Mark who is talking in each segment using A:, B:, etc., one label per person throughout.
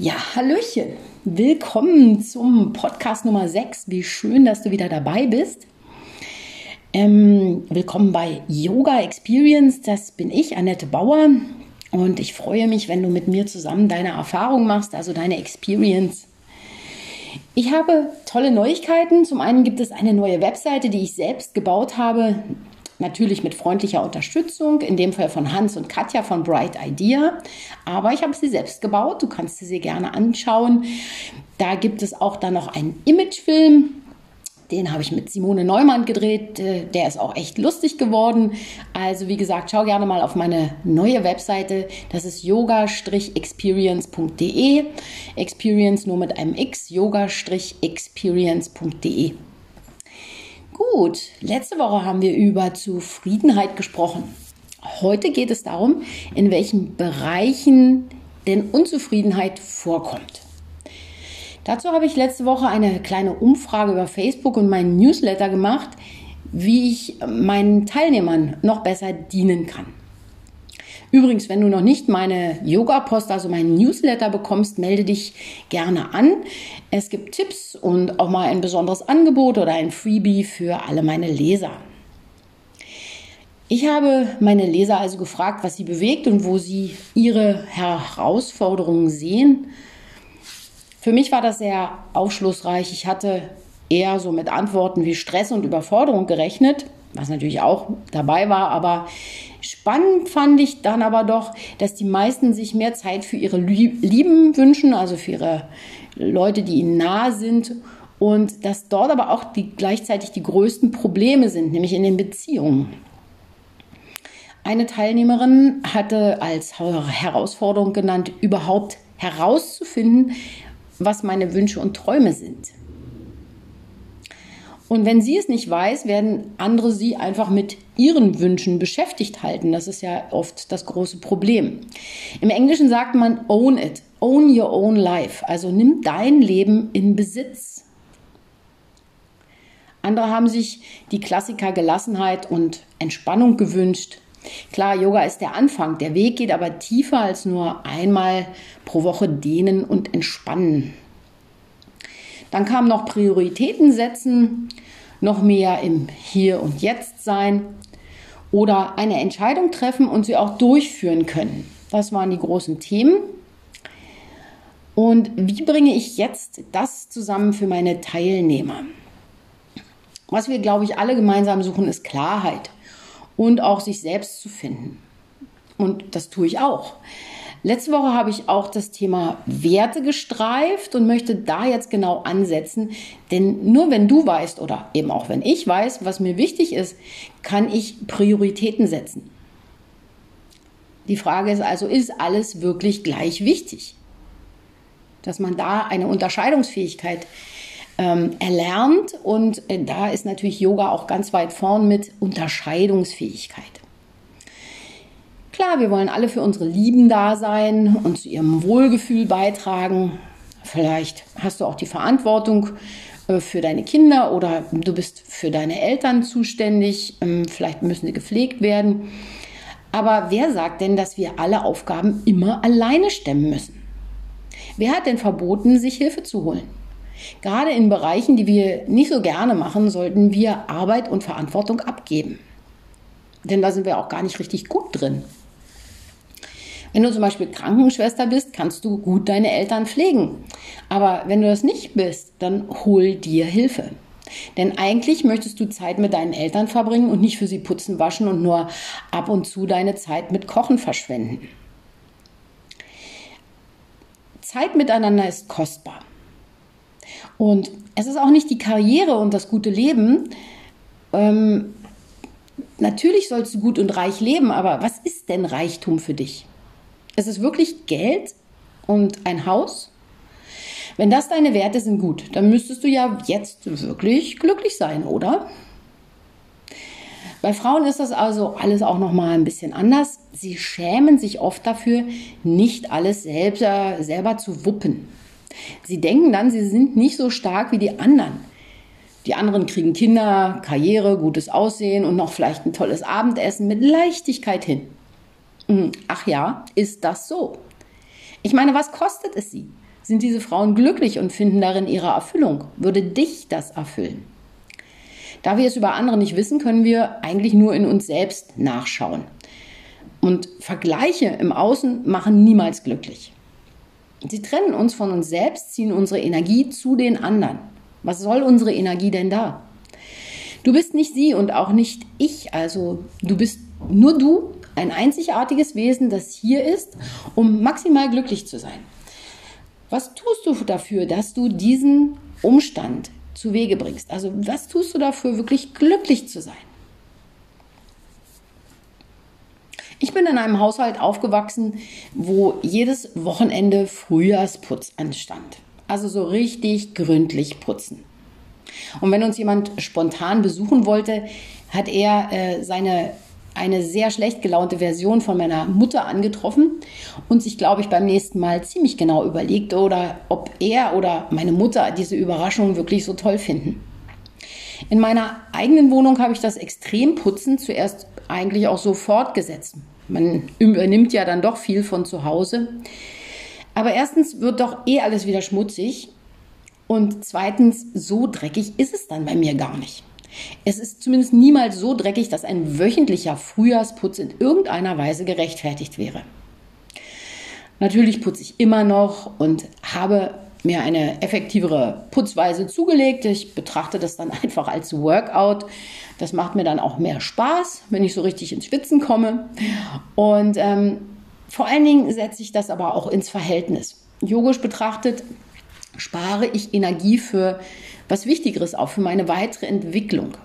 A: Ja, Hallöchen. Willkommen zum Podcast Nummer 6. Wie schön, dass du wieder dabei bist. Ähm, willkommen bei Yoga Experience. Das bin ich, Annette Bauer. Und ich freue mich, wenn du mit mir zusammen deine Erfahrung machst, also deine Experience. Ich habe tolle Neuigkeiten. Zum einen gibt es eine neue Webseite, die ich selbst gebaut habe. Natürlich mit freundlicher Unterstützung, in dem Fall von Hans und Katja von Bright Idea. Aber ich habe sie selbst gebaut. Du kannst sie dir gerne anschauen. Da gibt es auch dann noch einen Imagefilm. Den habe ich mit Simone Neumann gedreht. Äh, der ist auch echt lustig geworden. Also wie gesagt, schau gerne mal auf meine neue Webseite. Das ist yoga-experience.de. Experience nur mit einem X. yoga-experience.de. Gut, letzte Woche haben wir über Zufriedenheit gesprochen. Heute geht es darum, in welchen Bereichen denn Unzufriedenheit vorkommt. Dazu habe ich letzte Woche eine kleine Umfrage über Facebook und meinen Newsletter gemacht, wie ich meinen Teilnehmern noch besser dienen kann. Übrigens, wenn du noch nicht meine Yoga-Post, also meinen Newsletter bekommst, melde dich gerne an. Es gibt Tipps und auch mal ein besonderes Angebot oder ein Freebie für alle meine Leser. Ich habe meine Leser also gefragt, was sie bewegt und wo sie ihre Herausforderungen sehen. Für mich war das sehr aufschlussreich. Ich hatte eher so mit Antworten wie Stress und Überforderung gerechnet, was natürlich auch dabei war, aber Spannend fand ich dann aber doch, dass die meisten sich mehr Zeit für ihre Lieben wünschen, also für ihre Leute, die ihnen nahe sind. Und dass dort aber auch die, gleichzeitig die größten Probleme sind, nämlich in den Beziehungen. Eine Teilnehmerin hatte als Herausforderung genannt, überhaupt herauszufinden, was meine Wünsche und Träume sind. Und wenn sie es nicht weiß, werden andere sie einfach mit ihren Wünschen beschäftigt halten. Das ist ja oft das große Problem. Im Englischen sagt man own it, own your own life. Also nimm dein Leben in Besitz. Andere haben sich die Klassiker Gelassenheit und Entspannung gewünscht. Klar, Yoga ist der Anfang. Der Weg geht aber tiefer als nur einmal pro Woche dehnen und entspannen. Dann kam noch Prioritäten setzen, noch mehr im Hier und Jetzt sein oder eine Entscheidung treffen und sie auch durchführen können. Das waren die großen Themen. Und wie bringe ich jetzt das zusammen für meine Teilnehmer? Was wir, glaube ich, alle gemeinsam suchen, ist Klarheit und auch sich selbst zu finden. Und das tue ich auch. Letzte Woche habe ich auch das Thema Werte gestreift und möchte da jetzt genau ansetzen. Denn nur wenn du weißt oder eben auch wenn ich weiß, was mir wichtig ist, kann ich Prioritäten setzen. Die Frage ist also, ist alles wirklich gleich wichtig? Dass man da eine Unterscheidungsfähigkeit ähm, erlernt und äh, da ist natürlich Yoga auch ganz weit vorn mit Unterscheidungsfähigkeit. Klar, wir wollen alle für unsere Lieben da sein und zu ihrem Wohlgefühl beitragen. Vielleicht hast du auch die Verantwortung äh, für deine Kinder oder du bist für deine Eltern zuständig. Ähm, vielleicht müssen sie gepflegt werden. Aber wer sagt denn, dass wir alle Aufgaben immer alleine stemmen müssen? Wer hat denn verboten, sich Hilfe zu holen? Gerade in Bereichen, die wir nicht so gerne machen, sollten wir Arbeit und Verantwortung abgeben. Denn da sind wir auch gar nicht richtig gut drin. Wenn du zum Beispiel Krankenschwester bist, kannst du gut deine Eltern pflegen. Aber wenn du das nicht bist, dann hol dir Hilfe. Denn eigentlich möchtest du Zeit mit deinen Eltern verbringen und nicht für sie putzen, waschen und nur ab und zu deine Zeit mit Kochen verschwenden. Zeit miteinander ist kostbar. Und es ist auch nicht die Karriere und das gute Leben. Ähm, natürlich sollst du gut und reich leben, aber was ist denn Reichtum für dich? Es ist wirklich Geld und ein Haus. Wenn das deine Werte sind, gut, dann müsstest du ja jetzt wirklich glücklich sein, oder? Bei Frauen ist das also alles auch noch mal ein bisschen anders. Sie schämen sich oft dafür, nicht alles selber, selber zu wuppen. Sie denken dann, sie sind nicht so stark wie die anderen. Die anderen kriegen Kinder, Karriere, gutes Aussehen und noch vielleicht ein tolles Abendessen mit Leichtigkeit hin. Hm, ach ja, ist das so? Ich meine, was kostet es sie? Sind diese Frauen glücklich und finden darin ihre Erfüllung? Würde dich das erfüllen? Da wir es über andere nicht wissen, können wir eigentlich nur in uns selbst nachschauen. Und Vergleiche im Außen machen niemals glücklich. Sie trennen uns von uns selbst, ziehen unsere Energie zu den anderen. Was soll unsere Energie denn da? Du bist nicht sie und auch nicht ich, also du bist nur du, ein einzigartiges Wesen, das hier ist, um maximal glücklich zu sein. Was tust du dafür, dass du diesen Umstand zu Wege bringst? Also was tust du dafür, wirklich glücklich zu sein? Ich bin in einem Haushalt aufgewachsen, wo jedes Wochenende Frühjahrsputz anstand. Also so richtig gründlich putzen. Und wenn uns jemand spontan besuchen wollte, hat er äh, seine eine sehr schlecht gelaunte Version von meiner Mutter angetroffen und sich, glaube ich, beim nächsten Mal ziemlich genau überlegt, oder ob er oder meine Mutter diese Überraschung wirklich so toll finden. In meiner eigenen Wohnung habe ich das Extremputzen zuerst eigentlich auch so fortgesetzt. Man übernimmt ja dann doch viel von zu Hause. Aber erstens wird doch eh alles wieder schmutzig und zweitens, so dreckig ist es dann bei mir gar nicht. Es ist zumindest niemals so dreckig, dass ein wöchentlicher Frühjahrsputz in irgendeiner Weise gerechtfertigt wäre. Natürlich putze ich immer noch und habe mir eine effektivere Putzweise zugelegt. Ich betrachte das dann einfach als Workout. Das macht mir dann auch mehr Spaß, wenn ich so richtig ins Schwitzen komme. Und ähm, vor allen Dingen setze ich das aber auch ins Verhältnis. Yogisch betrachtet spare ich Energie für was Wichtigeres auch, für meine weitere Entwicklung.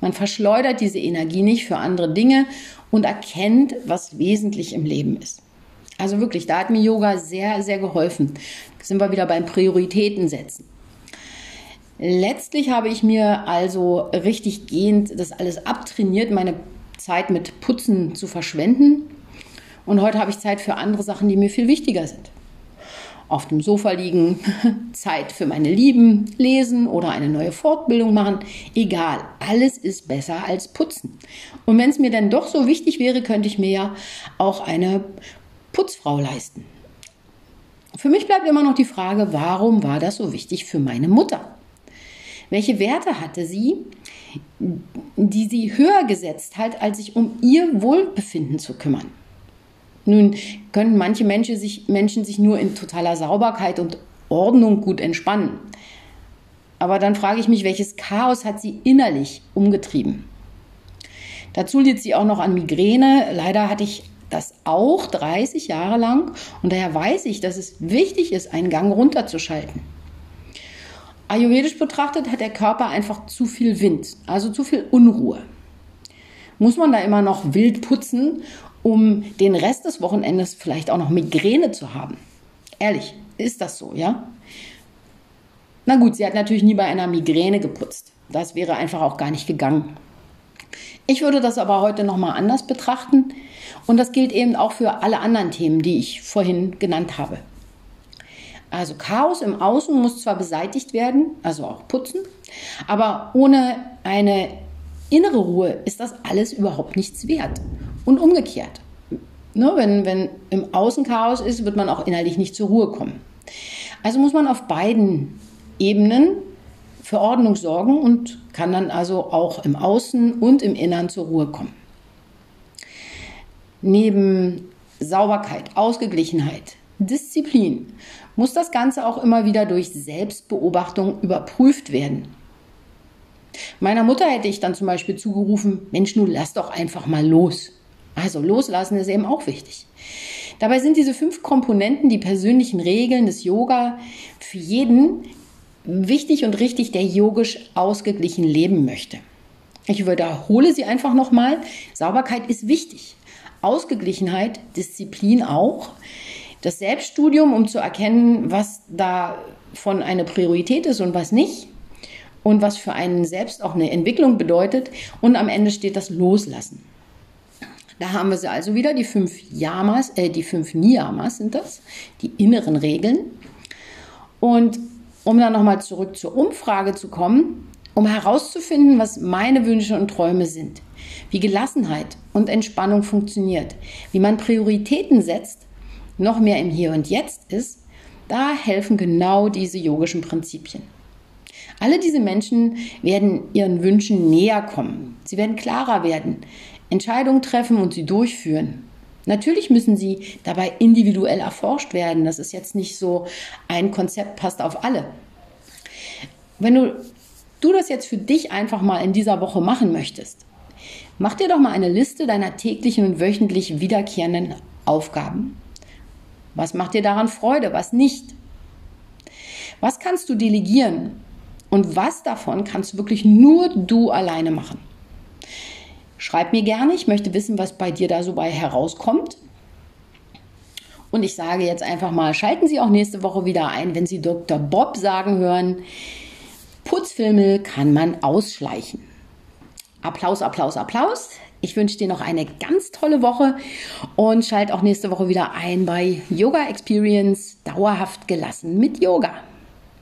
A: Man verschleudert diese Energie nicht für andere Dinge und erkennt, was wesentlich im Leben ist. Also wirklich, da hat mir Yoga sehr, sehr geholfen. Sind wir wieder beim Prioritäten setzen. Letztlich habe ich mir also richtig gehend das alles abtrainiert, meine Zeit mit Putzen zu verschwenden. Und heute habe ich Zeit für andere Sachen, die mir viel wichtiger sind auf dem Sofa liegen, Zeit für meine Lieben, lesen oder eine neue Fortbildung machen. Egal, alles ist besser als putzen. Und wenn es mir dann doch so wichtig wäre, könnte ich mir ja auch eine Putzfrau leisten. Für mich bleibt immer noch die Frage, warum war das so wichtig für meine Mutter? Welche Werte hatte sie, die sie höher gesetzt hat, als sich um ihr Wohlbefinden zu kümmern? Nun könnten manche Menschen sich, Menschen sich nur in totaler Sauberkeit und Ordnung gut entspannen. Aber dann frage ich mich, welches Chaos hat sie innerlich umgetrieben? Dazu litt sie auch noch an Migräne. Leider hatte ich das auch 30 Jahre lang und daher weiß ich, dass es wichtig ist, einen Gang runterzuschalten. Ayurvedisch betrachtet hat der Körper einfach zu viel Wind, also zu viel Unruhe. Muss man da immer noch wild putzen um den Rest des Wochenendes vielleicht auch noch Migräne zu haben. Ehrlich, ist das so, ja? Na gut, sie hat natürlich nie bei einer Migräne geputzt. Das wäre einfach auch gar nicht gegangen. Ich würde das aber heute nochmal anders betrachten und das gilt eben auch für alle anderen Themen, die ich vorhin genannt habe. Also Chaos im Außen muss zwar beseitigt werden, also auch putzen, aber ohne eine innere Ruhe ist das alles überhaupt nichts wert. Und umgekehrt. Ne, wenn, wenn im Außen Chaos ist, wird man auch innerlich nicht zur Ruhe kommen. Also muss man auf beiden Ebenen für Ordnung sorgen und kann dann also auch im Außen und im Innern zur Ruhe kommen. Neben Sauberkeit, Ausgeglichenheit, Disziplin muss das Ganze auch immer wieder durch Selbstbeobachtung überprüft werden. Meiner Mutter hätte ich dann zum Beispiel zugerufen, Mensch, nun lass doch einfach mal los. Also loslassen ist eben auch wichtig. Dabei sind diese fünf Komponenten, die persönlichen Regeln des Yoga, für jeden wichtig und richtig, der yogisch ausgeglichen leben möchte. Ich wiederhole sie einfach nochmal. Sauberkeit ist wichtig. Ausgeglichenheit, Disziplin auch. Das Selbststudium, um zu erkennen, was davon eine Priorität ist und was nicht. Und was für einen selbst auch eine Entwicklung bedeutet. Und am Ende steht das Loslassen. Da haben wir sie also wieder, die fünf Yamas, äh, die fünf Niyamas sind das, die inneren Regeln. Und um dann nochmal zurück zur Umfrage zu kommen, um herauszufinden, was meine Wünsche und Träume sind, wie Gelassenheit und Entspannung funktioniert, wie man Prioritäten setzt, noch mehr im Hier und Jetzt ist, Da helfen genau diese yogischen Prinzipien. Alle diese Menschen werden ihren Wünschen näher kommen. Sie werden klarer werden, Entscheidungen treffen und sie durchführen. Natürlich müssen sie dabei individuell erforscht werden. Das ist jetzt nicht so ein Konzept passt auf alle. Wenn du, du das jetzt für dich einfach mal in dieser Woche machen möchtest, mach dir doch mal eine Liste deiner täglichen und wöchentlich wiederkehrenden Aufgaben. Was macht dir daran Freude, was nicht? Was kannst du delegieren und was davon kannst du wirklich nur du alleine machen? Schreib mir gerne, ich möchte wissen, was bei dir da so bei herauskommt. Und ich sage jetzt einfach mal, schalten Sie auch nächste Woche wieder ein, wenn Sie Dr. Bob sagen hören, Putzfilme kann man ausschleichen. Applaus, Applaus, Applaus. Ich wünsche dir noch eine ganz tolle Woche und schalt auch nächste Woche wieder ein bei Yoga Experience dauerhaft gelassen mit Yoga.